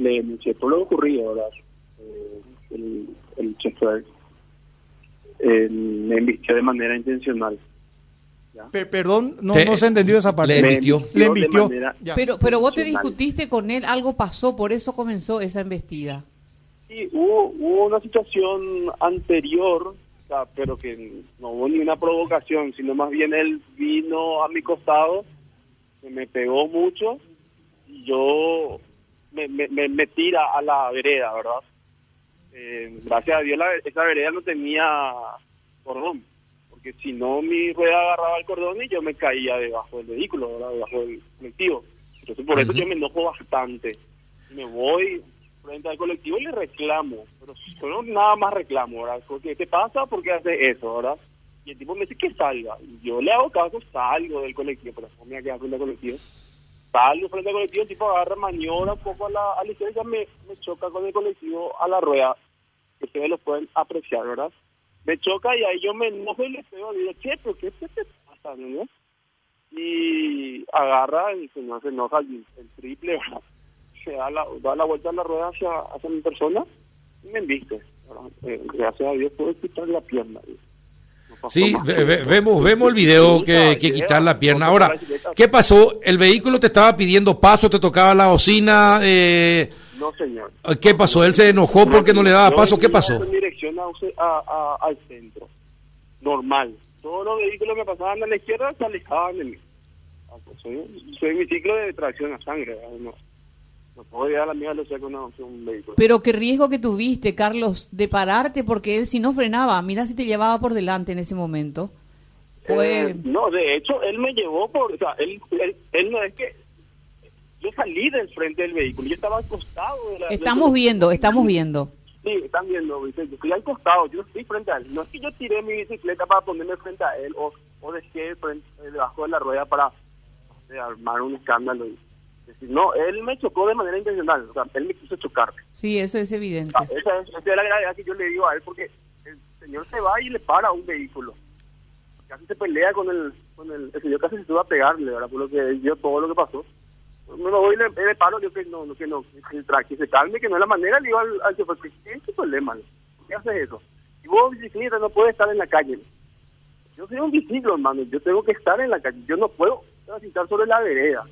le denuncié por lo ocurrido, ¿verdad? Eh, el, el chofer eh, me embistió de manera intencional. Pe- perdón, no, Te- no se entendió esa parte. le embistió. Le embistió. manera- Ya. Pero, pero vos te discutiste con él, algo pasó, por eso comenzó esa embestida. Sí, hubo, hubo una situación anterior, o sea, pero que no hubo ni una provocación, sino más bien él vino a mi costado, que me pegó mucho y yo me, me, me, me tira a la vereda, ¿verdad? Eh, gracias a Dios la- esa vereda no tenía cordón, porque si no mi rueda agarraba el cordón y yo me caía debajo del vehículo, ¿verdad? debajo del colectivo. Entonces por eso yo me enojo bastante. Me voy frente al colectivo y le reclamo, pero solo nada más reclamo, ¿verdad? Porque, ¿Qué pasa? ¿Por qué hace eso, verdad? Y el tipo me dice que salga. Y yo le hago caso, salgo del colectivo, pero no me voy a quedar frente al colectivo. Salgo frente al colectivo, tipo agarra maniobra un poco a la, a la izquierda me, me choca con el colectivo a la rueda. Que ustedes lo pueden apreciar, ¿verdad? Me choca y ahí yo me enojo y le pego. Digo, che, ¿pero qué te pasa, no? Y agarra y se no se enoja el, el triple, ¿verdad? Se da la, da la vuelta a la rueda hacia, hacia mi persona y me. ¿verdad? Eh, gracias a Dios puedo quitar la pierna. Pasó Sí, más. ve- ve- vemos, vemos el video que, que quitar la pierna. Ahora, ¿qué pasó? ¿El vehículo te estaba pidiendo paso, te tocaba la bocina? Eh, No, señor. ¿Qué pasó? ¿Él se enojó porque no le daba paso? ¿Qué pasó? En dirección a, a- a- al centro. Normal. Todos los vehículos que pasaban a la izquierda se alejaban de mí. Ah, pues soy, soy mi ciclo de tracción a sangre. A la mía una- un vehículo. Pero qué riesgo que tuviste, Carlos, de pararte porque él si no frenaba, mira si te llevaba por delante en ese momento. Fue... Eh, no, de hecho, él me llevó por... O sea, él, él, él no es que... Yo salí del frente del vehículo. Yo estaba al costado de la... Estamos viendo, estamos viendo. Sí, están viendo, yo estoy al costado, yo estoy frente a él. No es que yo tiré mi bicicleta para ponerme frente a él o, o dejé frente, eh, debajo de la rueda para sé, armar un escándalo. y decir, no, él me chocó de manera intencional, o sea, él me quiso chocar. Sí, eso es evidente. Ah, esa, es, esa es la gravedad que yo le digo a él porque el señor se va y le para a un vehículo. Casi se pelea con el, con el, el señor casi se tuvo a pegarle, ¿verdad? Por lo que vio todo lo que pasó. No lo voy y le, le paro, yo que no, no, que no, que, se calme, que no es la manera, le digo al, al chofer, ¿qué es tu problema? ¿Por qué haces eso? Y vos, bicicleta, no puedes estar en la calle. Yo soy un biciclo, hermano, yo tengo que estar en la calle, yo no puedo transitar sobre la vereda.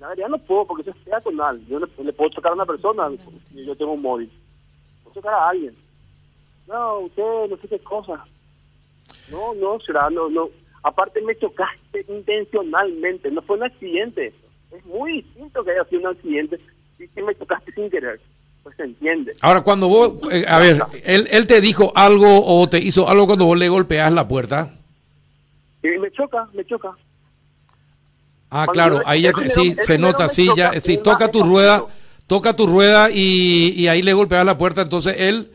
La vereda no puedo porque eso es peatonal, yo le, le puedo chocar a una persona, si yo tengo un móvil. Puedo chocar a alguien. No, usted no sé qué cosa. No, no, será, no, no. Aparte me chocaste intencionalmente, no fue un accidente. Es muy distinto que haya sido un accidente y que me chocaste sin querer. Pues se entiende. Ahora, cuando vos, eh, a ver, él, él te dijo algo o te hizo algo cuando vos le golpeas la puerta. Y me choca, me choca. Ah, Cuando claro, yo- ahí ya primero- sí, se nota, sí, choca, ya, sí, toca tu rueda, toca tu rueda y, y ahí le golpeas la puerta, entonces él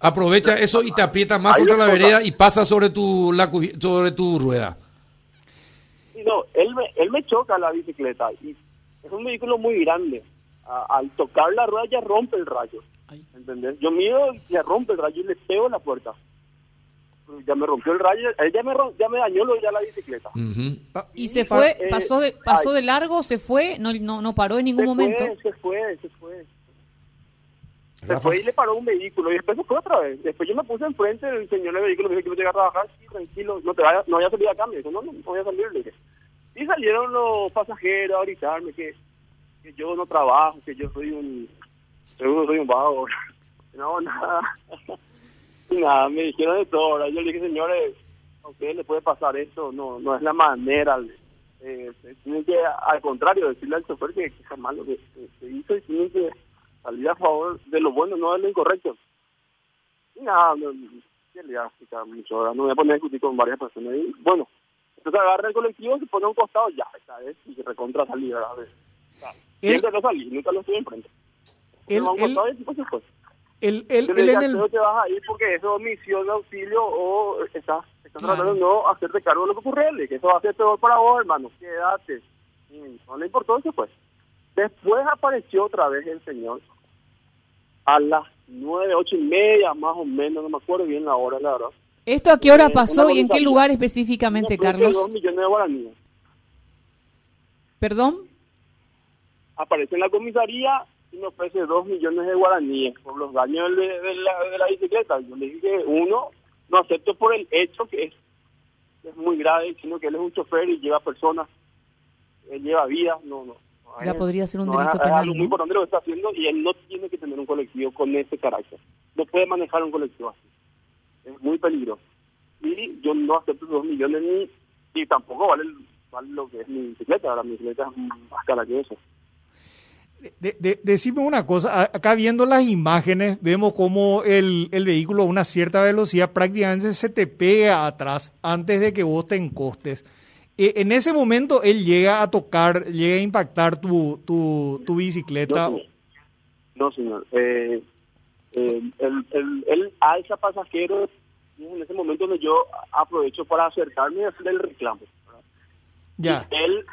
aprovecha eso y te aprieta más Ahí contra la toca. vereda y pasa sobre tu, la, sobre tu rueda. Sí, no, él me, él me choca la bicicleta y es un vehículo muy grande. A- al tocar la rueda ya rompe el rayo. ¿Entendés? Yo miro y ya rompe el rayo y le pego la puerta. Ya me rompió el rayo, él ya me, ya me dañó lo ya la bicicleta. ¿Y se fue, eh, pasó de, pasó ay. de largo, se fue, no, no, no paró en ningún se momento? Fue, se fue, se fue. Se Rafa. fue y le paró un vehículo y después se fue otra vez. Después yo me puse enfrente del señor del vehículo, me dijo que no a trabajar, sí, tranquilo, no te vaya, no voy a salir acá. Me dijo, no, no, no voy a salir. Le dije. Y salieron los pasajeros a gritarme que, que yo no trabajo, que yo soy un, seguro soy un vago. No, nada. nada, me dijeron de todo. ¿verdad? Yo le dije, señores, a ustedes les puede pasar esto, no no es la manera. Eh, tienen que, al contrario, decirle al chofer que, que jamás lo que, que hizo y tienen que salir a favor de lo bueno, no de lo incorrecto. Y nada, no, ¿qué le explicar mucho? ahora? No me voy a poner a discutir con varias personas. Y bueno, entonces agarra el colectivo, se pone a un costado, ya, esta vez, y se recontra salir, ¿verdad? Siempre no salí, nunca lo estuve enfrente. Él- Se él- el fue. Él, en el... "Alfredo, te vas a ir porque eso es omisión de auxilio o estás, estás Claro. tratando de no hacerte cargo de lo que dije, que eso va a ser peor para vos, hermano, quédate. Y no le importó, se fue. Después apareció otra vez el señor a las nueve, ocho y media, más o menos, no me acuerdo bien la hora, la verdad. ¿Esto a qué hora Eh, pasó y en qué lugar específicamente, Carlos? Dos millones de guaraníes. ¿Perdón? Aparece en la comisaría y me ofrece dos millones de guaraníes por los daños de, de la, de la bicicleta. Yo le dije, uno, no acepto por el hecho que es, es muy grave, sino que él es un chofer y lleva personas, él lleva vidas, no, no. Ya es- podría ser un no, delito es, es penal, algo muy importante lo que está haciendo y él no tiene que tener un colectivo con ese carácter. No puede manejar un colectivo así. Es muy peligroso. Y yo no acepto dos millones ni, y tampoco vale, vale lo que es mi bicicleta. Ahora mi bicicleta es más cara que eso. De- de- decime una cosa, acá viendo las imágenes vemos como el, el vehículo a una cierta velocidad prácticamente se te pega atrás antes de que vos te encostes. Eh, en ese momento él llega a tocar, llega a impactar tu, tu, tu bicicleta. No, señor. No, señor. Eh, eh, él, él, él alza es en ese momento donde yo aprovecho para acercarme y hacer el reclamo. Ya, Y él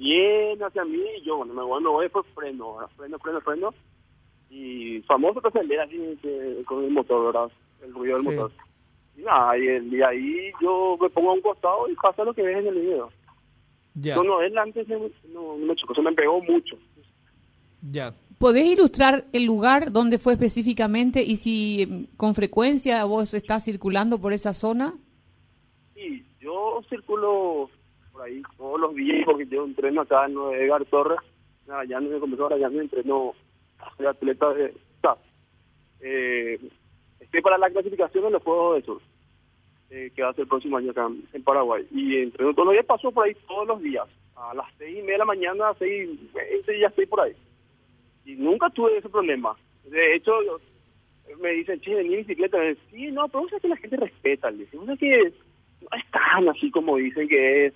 viene hacia mí y yo, bueno, me voy, me voy por freno, ¿verdad? freno, freno, freno. Y famoso que acelera así que- con el motor, ¿verdad? El ruido del Sí. motor. Y nada, y, el- y ahí yo me pongo a un costado y pasa lo que ves en el video. ya, No, no, él antes se- no, no me chocó, se me pegó mucho. ya. ¿Podés ilustrar el lugar donde fue específicamente y si mm, con frecuencia vos estás circulando por esa zona? Sí, yo circulo por ahí todos los días porque yo entreno acá en Edgar Torres. Ya no me comenzó ya me entreno, soy atleta de. Eh, estoy para la clasificación en los Juegos de Sur, eh, que va a ser el próximo año acá en- Paraguay. Y entreno todos los días, paso por ahí todos los días. A las seis y media de la mañana, a seis ya estoy por ahí. Y nunca tuve ese problema. De hecho, me dicen, che, en bicicleta. Me dicen, sí, no, pero es que la gente respeta. Le dice, "Vos sabés que no es tan así como dicen que es,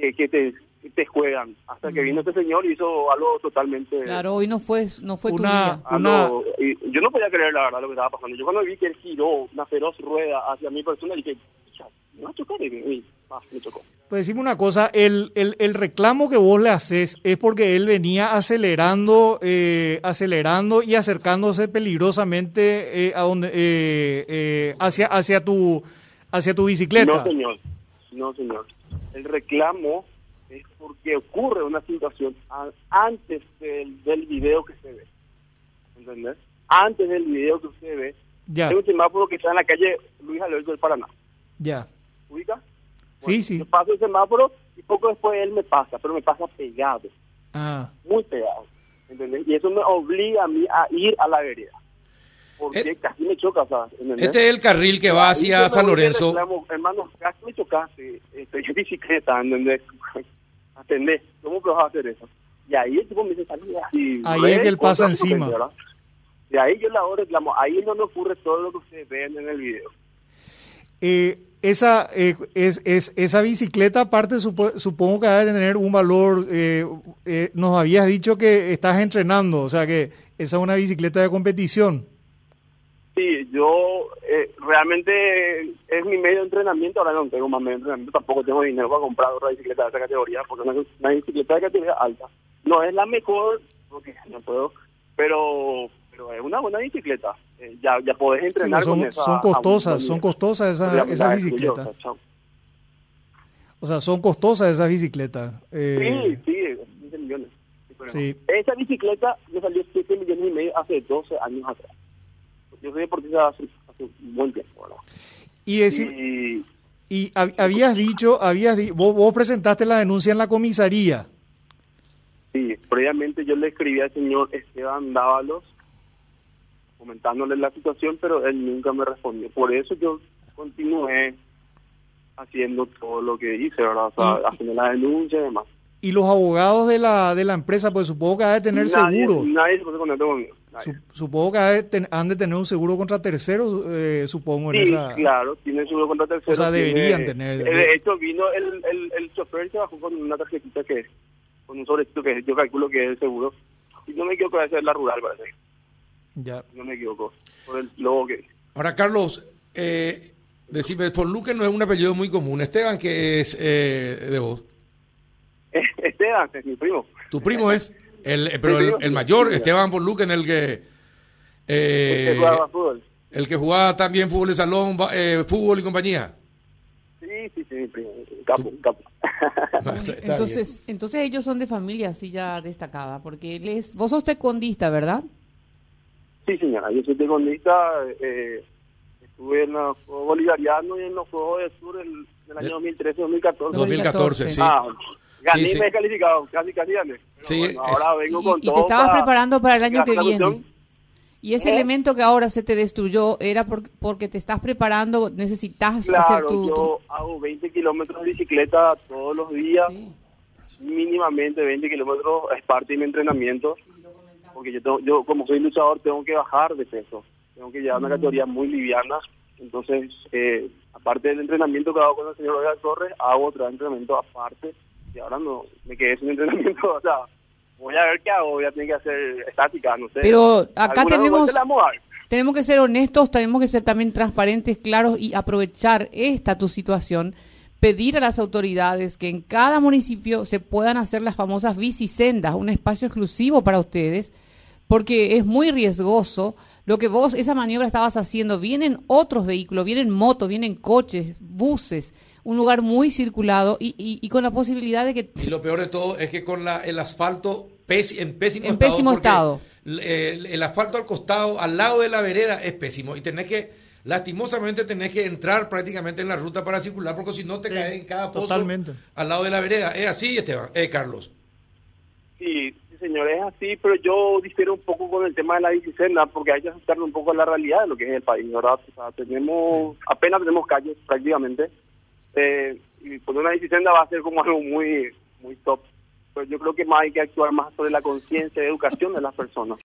que, que te, te juegan. Hasta que vino este señor y hizo algo totalmente... Claro, hoy no fue, no fue tu Una- día. algo- y yo no podía creer la verdad lo que estaba pasando. Yo cuando vi que él giró una feroz rueda hacia mi persona, dije, "Pucha, me va a chocar. Y, y, ah, me chocó. Pues decime una cosa, el, el, el reclamo que vos le haces es porque él venía acelerando, eh, acelerando y acercándose peligrosamente eh, a donde, eh, eh, hacia, hacia tu, hacia tu bicicleta. No, señor. No, señor. El reclamo es porque ocurre una situación antes del, del video que se ve. ¿Entendés? Antes del video que usted ve. Ya, Hay un semáforo que está en la calle Luis Alberto del Paraná. ya. ¿Ubica? Sí, sí. Yo paso el semáforo y poco después él me pasa, pero me pasa pegado, Ah, muy pegado. ¿Entendés? Y eso me obliga a mí a ir a la vereda. Porque Eh, casi me choca, ¿sabes? Este es el carril que va hacia me San de Lorenzo. reclamo, hermano, casi me chocaste. Estoy en bicicleta, ¿entendés? ¿Entendés? ¿Cómo que vas a hacer eso? Y ahí el tipo me dice, salí así. Ahí es que él pasa encima. Y ahí yo hago reclamo. Ahí es donde ocurre todo lo que ustedes ven en el video. eh, esa, eh, es, es, esa bicicleta aparte supo- supongo que debe tener un valor, eh, eh, nos habías dicho que estás entrenando, o sea que esa es una bicicleta de competición. Sí, yo eh, realmente es mi medio de entrenamiento. Ahora no tengo más medio de entrenamiento. Tampoco tengo dinero para comprar otra bicicleta de esa categoría porque es una, una bicicleta de categoría alta. No es la mejor porque no puedo, pero pero es una buena bicicleta. Eh, ya ya podés Sí, entrenar son, con esa. son costosas, son costosas esas, bicicletas. O sea, son costosas esas bicicletas. Eh, Sí, sí, 15 millones. Sí, Sí. Esa bicicleta me salió 7 millones y medio hace 12 años atrás. Yo soy deportista hace, hace un buen tiempo, ¿verdad? Y decir, Y y hab- habías dicho, habías di- vos, vos presentaste la denuncia en la comisaría. sí, previamente yo le escribí al señor Esteban Dávalos comentándole la situación, pero él nunca me respondió. Por eso yo continué haciendo todo lo que hice, ¿verdad? O sea, Y- haciendo la denuncia y demás. Y los abogados de la, de la empresa, pues supongo que han de tener nadie, seguro. Nadie se puso contacto conmigo. Su- supongo que han de, tener un seguro contra terceros, eh, supongo, en esa... claro, tiene seguro contra terceros. O sea, tiene- deberían tener. De hecho, vino el, el, el chofer y se bajó con una tarjetita que con un sobrecito que yo calculo que es el seguro. Y no me equivoco, debe ser la rural, parece. Ya. No me equivoco. Por el logo que. Ahora, Carlos, eh, decime, Forluque no es un apellido muy común. Esteban, que es eh, de vos. Esteban, es mi primo. Tu primo es, el, eh, pero el, el mayor, Esteban Forluque, en el que... eh, Este jugaba fútbol. el que jugaba también fútbol de salón, eh, fútbol y compañía. Sí, sí, sí. primo, capo, capo. entonces, entonces ellos son de familia así ya destacada, porque él es, vos sos tecondista, ¿verdad? Sí, señora, yo soy tecondista, eh, estuve en los Juegos Bolivarianos y en los Juegos del Sur el, del año 2013-2014. 2014, sí. Ah, gané Sí, sí. me he calificado, casi casi gané. Pero Sí, bueno, ahora vengo Y, con y todo te estabas para- preparando para el año que viene. Y ese ¿Eh? elemento que ahora se te destruyó era por- porque te estás preparando, necesitas hacer Claro, tu... yo hago 20 kilómetros de bicicleta todos los días, Sí. mínimamente 20 kilómetros es parte de mi entrenamiento, porque yo, tengo- yo como soy luchador tengo que bajar de peso, tengo que llevar una categoría muy liviana, entonces eh, aparte del entrenamiento que hago con el señor Olga Torres, hago otro entrenamiento aparte y ahora no me quedé sin entrenamiento, o sea, voy a ver qué hago, voy a tener que hacer estática, no sé. Pero acá tenemos-. Tenemos que ser honestos, tenemos que ser también transparentes, claros y aprovechar esta tu situación, pedir a las autoridades que en cada municipio se puedan hacer las famosas bicisendas, un espacio exclusivo para ustedes, porque es muy riesgoso lo que vos, esa maniobra estabas haciendo. Vienen otros vehículos, vienen motos, vienen coches, buses, un lugar muy circulado y, y- y con la posibilidad de que... Y lo peor de todo es que con la, el asfalto pés- en pésimo En estado. pésimo estado. El, asfalto al costado, al lado de la vereda, es pésimo. Y tenés que, lastimosamente, tenés que entrar prácticamente en la ruta para circular, porque si no te Sí, caes en cada pozo totalmente. al lado de la vereda. Es así, Esteban, eh, Carlos. Sí, sí, señor, es así, pero yo difiero un poco con el tema de la bicicenda, porque hay que ajustarme un poco a la realidad de lo que es el país, ¿verdad? O sea, tenemos, apenas tenemos calles prácticamente, eh, y poner una bicicenda va a ser como algo muy, muy top. Pero yo creo que más hay que actuar más sobre la conciencia y educación de las personas.